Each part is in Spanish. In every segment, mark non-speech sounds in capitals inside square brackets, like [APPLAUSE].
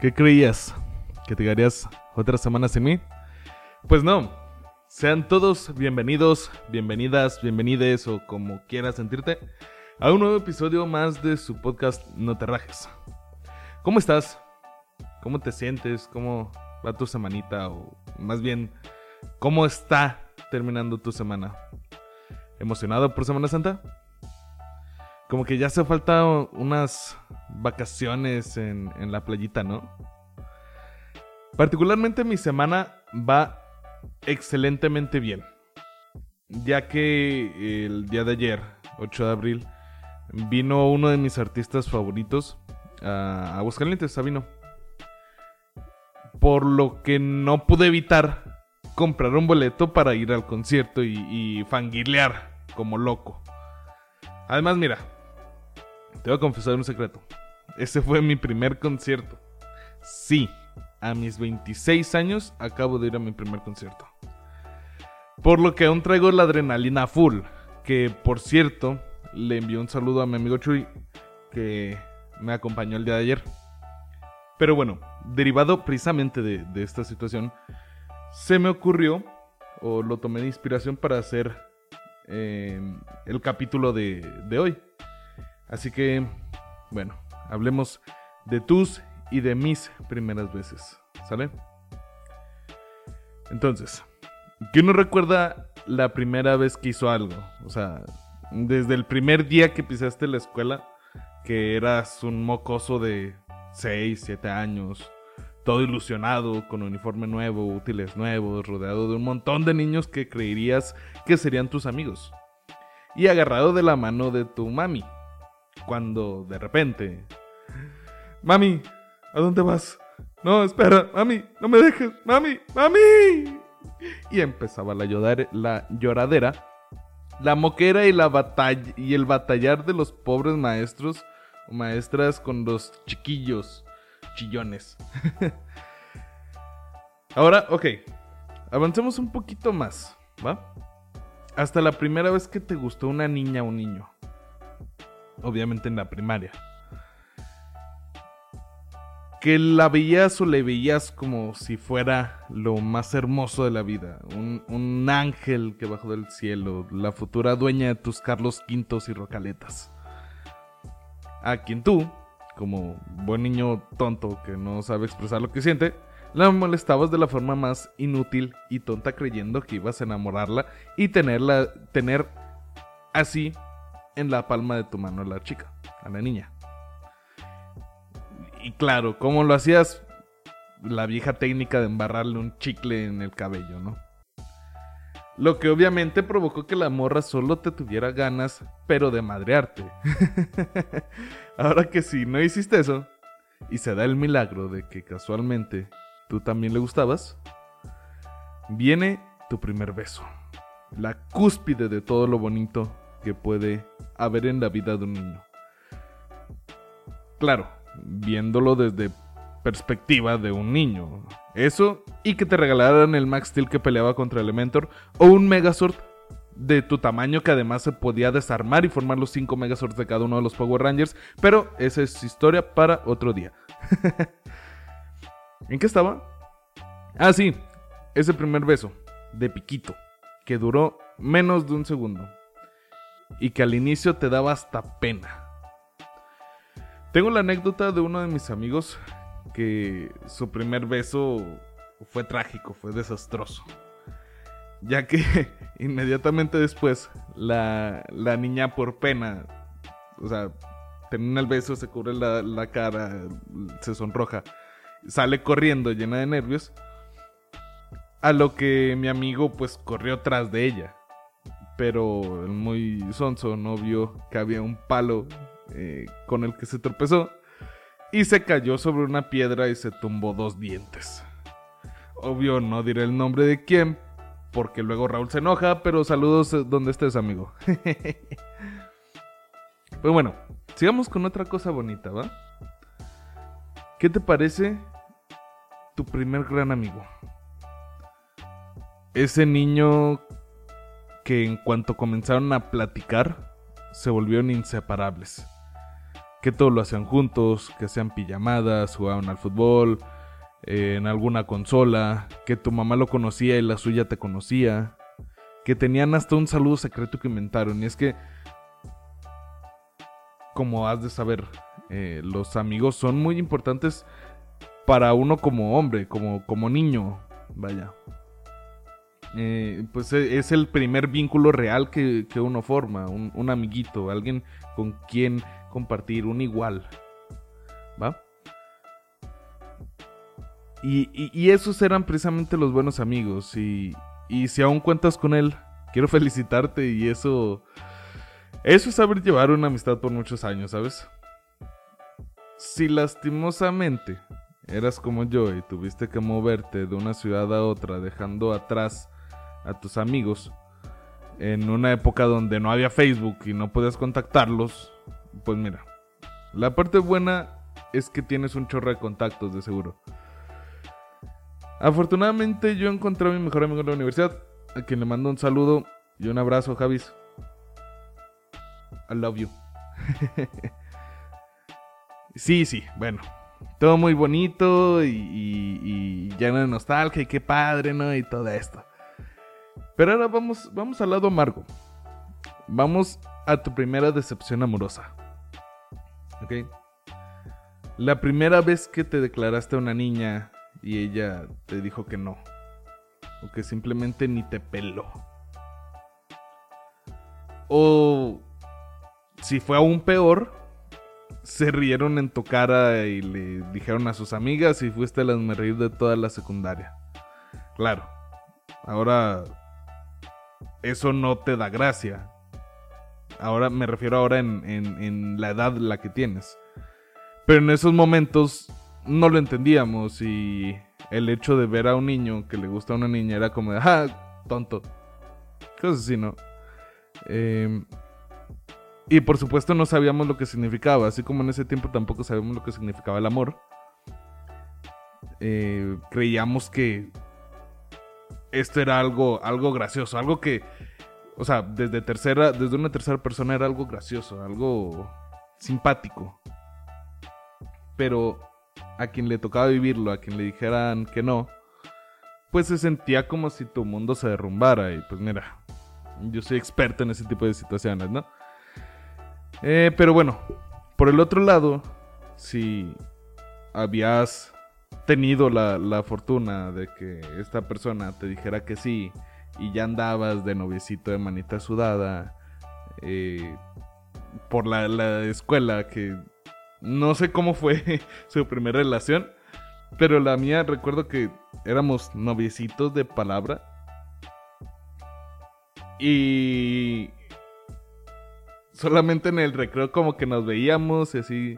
¿Qué creías? ¿Que te quedarías otra semana sin mí? Pues no. Sean todos bienvenidos, bienvenidas, bienvenides o como quieras sentirte a un nuevo episodio más de su podcast No te rajes. ¿Cómo estás? ¿Cómo te sientes? ¿Cómo va tu semanita? O más bien, ¿cómo está terminando tu semana? ¿Emocionado por Semana Santa? Como que ya hace falta unas vacaciones en, en la playita, ¿no? Particularmente mi semana va excelentemente bien. Ya que el día de ayer, 8 de abril, vino uno de mis artistas favoritos a Aguascalientes, Sabino. Por lo que no pude evitar comprar un boleto para ir al concierto y, y fangirlear como loco. Además, mira, te voy a confesar un secreto. Ese fue mi primer concierto. Sí, a mis 26 años acabo de ir a mi primer concierto. Por lo que aún traigo la adrenalina full. Que por cierto, le envío un saludo a mi amigo Chuy, que me acompañó el día de ayer. Pero bueno, derivado precisamente de, esta situación, se me ocurrió, o lo tomé de inspiración para hacer eh, el capítulo de hoy. Así que, bueno, hablemos de tus y de mis primeras veces. ¿Sale? Entonces, ¿quién no recuerda la primera vez que hizo algo? O sea, desde el primer día que pisaste la escuela, que eras un mocoso de 6, 7 años, todo ilusionado, con uniforme nuevo, útiles nuevos, rodeado de un montón de niños que creerías que serían tus amigos. Y agarrado de la mano de tu mami. Cuando de repente... Mami, ¿a dónde vas? No, espera, mami, no me dejes, mami, mami. Y empezaba la, la lloradera, la moquera y, la batalla, y el batallar de los pobres maestros o maestras con los chiquillos chillones. [LAUGHS] Ahora, ok, avancemos un poquito más, ¿va? Hasta la primera vez que te gustó una niña o un niño. Obviamente en la primaria que la veías o le veías como si fuera lo más hermoso de la vida, un, un, ángel que bajó del cielo, la futura dueña de tus Carlos Quintos y Rocaletas. A quien tú, como buen niño tonto que no sabe expresar lo que siente, la molestabas de la forma más inútil y tonta creyendo que ibas a enamorarla y tenerla, tener así en la palma de tu mano a la chica, a la niña. Y claro, ¿cómo lo hacías? La vieja técnica de embarrarle un chicle en el cabello, ¿no? Lo que obviamente provocó que la morra solo te tuviera ganas, pero de madrearte. [LAUGHS] Ahora que si no hiciste eso, y se da el milagro de que casualmente tú también le gustabas, viene tu primer beso. La cúspide de todo lo bonito que puede haber en la vida de un niño. Claro, viéndolo desde perspectiva de un niño. Eso y que te regalaran el Max Steel que peleaba contra Elementor o un Megazord de tu tamaño que además se podía desarmar y formar los 5 Megazords de cada uno de los Power Rangers, pero esa es historia para otro día. [LAUGHS] ¿En qué estaba? Ah, sí, ese primer beso de piquito que duró menos de un segundo y que al inicio te daba hasta pena. Tengo la anécdota de uno de mis amigos que su primer beso fue trágico, fue desastroso. Ya que [LAUGHS] inmediatamente después la, la niña por pena, o sea, termina el beso, se cubre la, la cara, se sonroja, sale corriendo llena de nervios. A lo que mi amigo pues corrió tras de ella. Pero el muy sonso no vio que había un palo eh, con el que se tropezó y se cayó sobre una piedra y se tumbó dos dientes. Obvio, no diré el nombre de quién, porque luego Raúl se enoja, pero saludos eh, donde estés, amigo. [LAUGHS] pues bueno, sigamos con otra cosa bonita, ¿va? ¿Qué te parece tu primer gran amigo? Ese niño que en cuanto comenzaron a platicar, se volvieron inseparables que todo lo hacían juntos, que hacían pijamadas, jugaban al fútbol, eh, en alguna consola, que tu mamá lo conocía y la suya te conocía, que tenían hasta un saludo secreto que inventaron. Y es que, como has de saber, eh, los amigos son muy importantes para uno como hombre, como, como niño, vaya. Eh, pues e, es el primer vínculo real que, uno forma, un, amiguito, alguien con quien compartir, un igual. ¿Va? Y, esos eran precisamente los buenos amigos. Y, y si aún cuentas con él, quiero [LAUGHS] felicitarte y eso... Eso es saber llevar una amistad por muchos años, ¿sabes? Si lastimosamente eras como yo y tuviste que moverte de una ciudad a otra dejando atrás a tus amigos en una época donde no había Facebook y no podías contactarlos, pues mira, la parte buena es que tienes un chorro de contactos de seguro. Afortunadamente yo encontré a mi mejor amigo en la universidad, a quien le mando un saludo y un abrazo, Javis. I love you. [LAUGHS] sí, sí, bueno. Todo muy bonito y, lleno de nostalgia y qué padre, ¿no? Y todo esto. Pero ahora vamos, vamos al lado amargo. Vamos a tu primera decepción amorosa. ¿Ok? La primera vez que te declaraste a una niña y ella te dijo que no. O que simplemente ni te peló. O si fue aún peor, se rieron en tu cara y le dijeron a sus amigas y fuiste a las reír de toda la secundaria. Claro. Ahora eso no te da gracia. Ahora me refiero ahora en, la edad la que tienes. Pero en esos momentos no lo entendíamos y el hecho de ver a un niño que le gusta a una niña era como ah, tonto. Cosas así, ¿no? Em, y por supuesto no sabíamos lo que significaba, así como en ese tiempo tampoco sabíamos lo que significaba el amor. Eh, creíamos que esto era algo, algo gracioso, algo que, o sea, desde tercera, desde una tercera persona era algo gracioso, algo simpático. Pero a quien le tocaba vivirlo, a quien le dijeran que no, pues se sentía como si tu mundo se derrumbara. Y pues mira, yo soy experto en ese tipo de situaciones, ¿no? Eh, pero bueno, por el otro lado, si habías tenido la, fortuna de que esta persona te dijera que sí y ya andabas de noviecito de manita sudada eh, por la, la, escuela que no sé cómo fue [LAUGHS] su primera relación, pero la mía recuerdo que éramos noviecitos de palabra. Y solamente en el recreo como que nos veíamos y así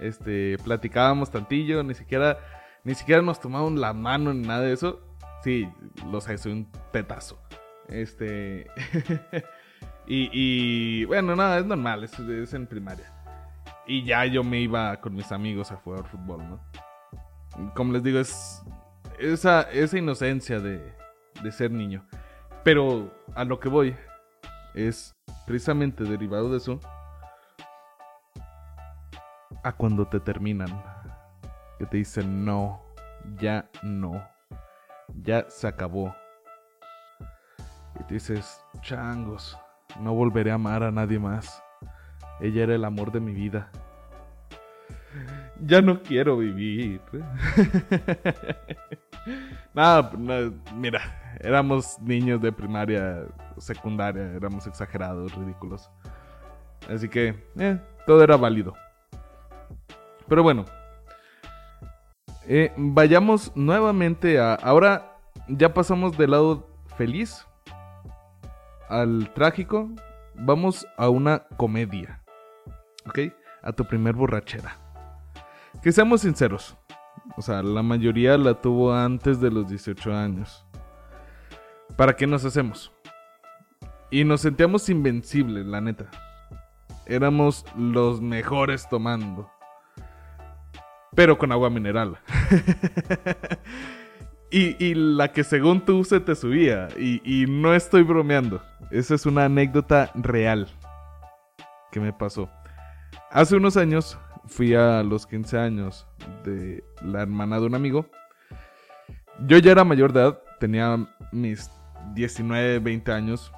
este platicábamos tantillo, ni siquiera ni siquiera nos tomaron la mano ni nada de eso. Sí, lo sé, soy un petazo. Este. [LAUGHS] y, bueno, nada, es normal, es, en primaria. Y ya yo me iba con mis amigos a jugar fútbol, ¿no? Como les digo, es esa, esa inocencia de, de ser niño. Pero a lo que voy es precisamente derivado de eso a cuando te terminan que te dicen no, ya no, ya se acabó. Y te dices, changos, no volveré a amar a nadie más. Ella era el amor de mi vida. Ya no quiero vivir. [LAUGHS] nada, mira, éramos niños de primaria, secundaria, éramos exagerados, ridículos. Así que, eh, todo era válido. Pero bueno, eh, vayamos nuevamente a. Ahora ya pasamos del lado feliz al trágico. Vamos a una comedia. ¿Ok? A tu primer borrachera. Que seamos sinceros. O sea, la mayoría la tuvo antes de los 18 años. ¿Para qué nos hacemos? Y nos sentíamos invencibles, la neta. Éramos los mejores tomando pero con agua mineral. [LAUGHS] y, la que según tú se te subía. Y, no estoy bromeando. Esa es una anécdota real que me pasó. Hace unos años fui a los 15 años de la hermana de un amigo. Yo ya era mayor de edad, tenía mis 19, 20 años.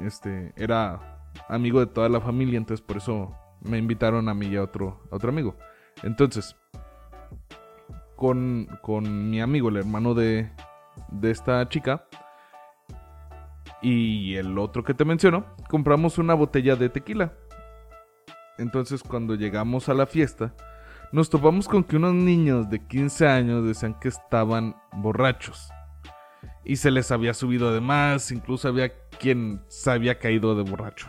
Este, era amigo de toda la familia, entonces por eso me invitaron a mí y a otro, a otro amigo. Entonces, con, con mi amigo, el hermano de, de esta chica, y el otro que te menciono, compramos una botella de tequila. Entonces cuando llegamos a la fiesta, nos topamos con que unos niños de 15 años decían que estaban borrachos. Y se les había subido de más, incluso había quien se había caído de borracho.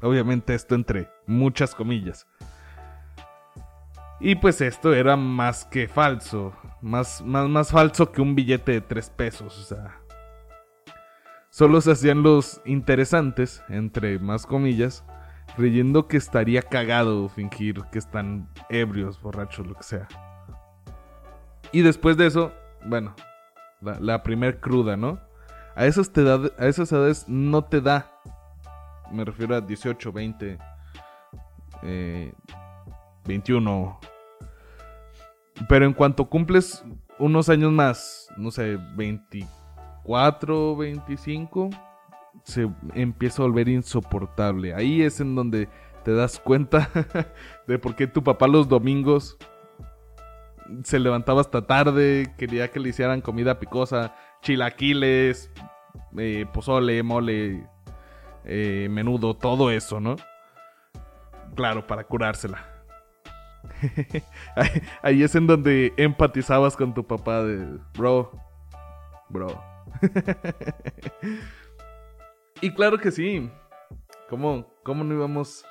Obviamente esto entre muchas comillas. Y pues esto era más que falso. Más, más, más falso que un billete de 3 pesos. O sea. Solo se hacían los interesantes, entre más comillas, creyendo que estaría cagado fingir que están ebrios, borrachos, lo que sea. Y después de eso, bueno, la, primer cruda, ¿no? A esas, te a esas edades no te da. Me refiero a 18, 20, 21. Pero en cuanto cumples unos años más, no sé, 24, 25, se empieza a volver insoportable. Ahí es en donde te das cuenta [LAUGHS] de por qué tu papá los domingos se levantaba hasta tarde, quería que le hicieran comida picosa, chilaquiles, eh, pozole, mole, eh, menudo, todo eso, ¿no? Claro, para curársela. Ahí, es en donde empatizabas con tu papá de, bro, bro. [LAUGHS] y claro que sí. ¿Cómo, cómo no íbamos...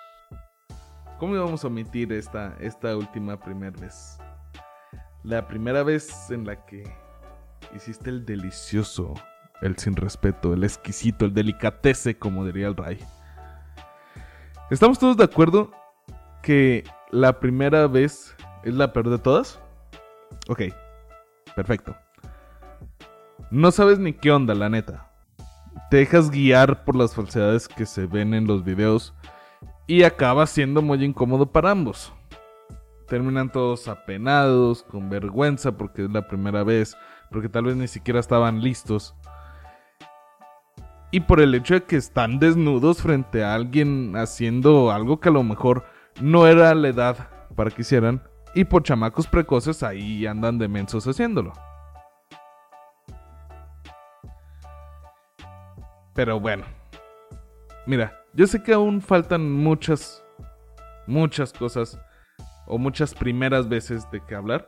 ¿Cómo íbamos a omitir esta, esta última primera vez? La primera vez en la que hiciste el delicioso, el sin respeto, el exquisito, el delicatese, como diría el Ray. ¿Estamos todos de acuerdo que la primera vez es la peor de todas? Ok, perfecto. No sabes ni qué onda, la neta. Te dejas guiar por las falsedades que se ven en los videos y acaba siendo muy incómodo para ambos. Terminan todos apenados, con vergüenza porque es la primera vez, porque tal vez ni siquiera estaban listos. Y por el hecho de que están desnudos frente a alguien haciendo algo que a lo mejor no era la edad para que hicieran. Y por chamacos precoces ahí andan de mensos haciéndolo. Pero bueno. Mira, yo sé que aún faltan muchas, muchas cosas o muchas primeras veces de que hablar.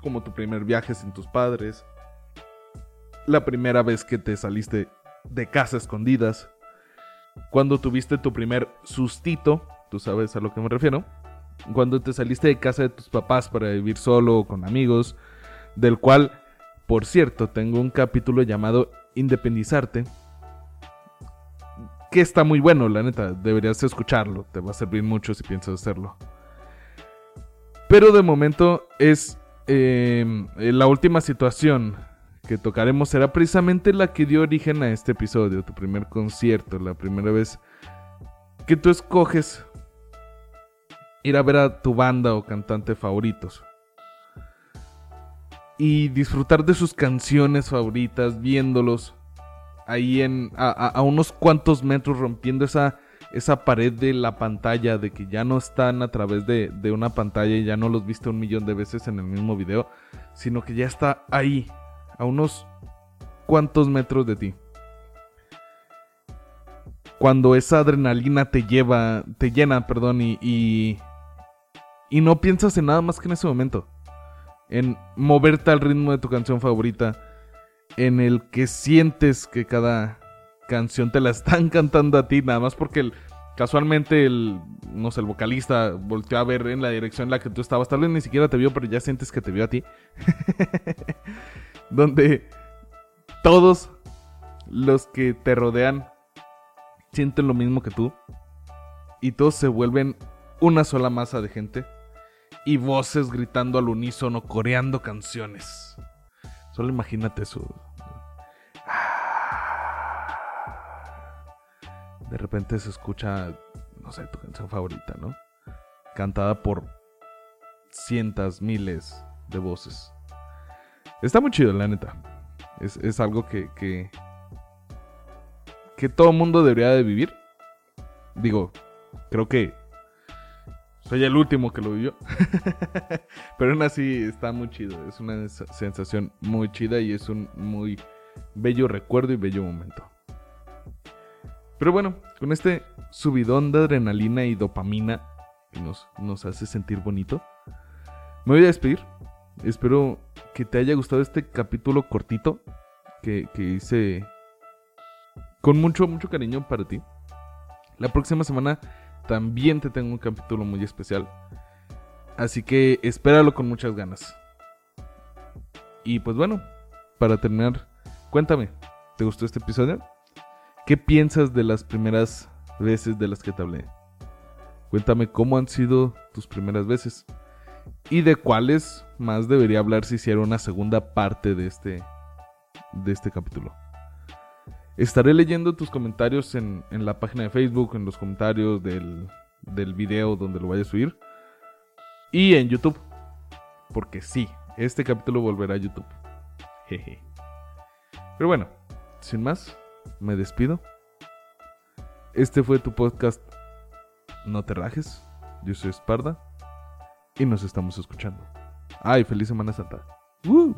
Como tu primer viaje sin tus padres. La primera vez que te saliste de casa escondidas. Cuando tuviste tu primer sustito. Tú sabes a lo que me refiero. Cuando te saliste de casa de tus papás para vivir solo o con amigos. Del cual, por cierto, tengo un capítulo llamado Independizarte que está muy bueno, la neta. Deberías escucharlo. Te va a servir mucho si piensas hacerlo. Pero de momento es em, la última situación que tocaremos será precisamente la que dio origen a este episodio, tu primer concierto, la primera vez que tú escoges ir a ver a tu banda o cantante favoritos. Y disfrutar de sus canciones favoritas, viéndolos ahí en a, unos cuantos metros rompiendo esa, esa pared de la pantalla, de que ya no están a través de, una pantalla y ya no los viste un millón de veces en el mismo video, sino que ya está ahí, a unos cuantos metros de ti. Cuando esa adrenalina te lleva, te llena, perdón, y, y, y no piensas en nada más que en ese momento. En moverte al ritmo de tu canción favorita en el que sientes que cada canción te la están [LAUGHS] cantando a ti, nada más porque casualmente el, no sé, el vocalista volteó a ver en la dirección en la que tú estabas, tal vez ni siquiera te vio, pero ya sientes que te vio a ti. [LAUGHS] Donde todos los que te rodean sienten lo mismo que tú y todos se vuelven una sola masa de gente y voces gritando al unísono, coreando canciones. Solo imagínate eso. De repente se escucha, no sé, tu canción favorita, ¿no? cantada por cientos, miles de voces. Está muy chido, la neta. Es, algo que, que, que todo mundo debería de vivir. Digo, creo que soy el último que lo vivió. [LAUGHS] Pero aún así está muy chido. Es una sensación muy chida y es un muy bello recuerdo y bello momento. Pero bueno, con este subidón de adrenalina y dopamina que nos, nos hace sentir bonito, me voy a despedir. Espero que te haya gustado este capítulo cortito que, que hice con mucho, mucho cariño para ti. La próxima semana también te tengo un capítulo muy especial. Así que espéralo con muchas ganas. Y pues bueno, para terminar, cuéntame, ¿te gustó este episodio? ¿Qué piensas de las primeras veces de las que te hablé? Cuéntame cómo han sido tus primeras veces. Y de cuáles más debería hablar si hiciera una segunda parte de este, de este capítulo. Estaré leyendo tus comentarios en, la página de Facebook, en los comentarios del, del video donde lo vaya a subir. Y en YouTube. Porque sí, este capítulo volverá a YouTube. Jeje. Pero bueno, sin más, me despido. Este fue tu podcast No te rajes. Yo soy Esparda. Y nos estamos escuchando. Ay, feliz Semana Santa. ¡Woo!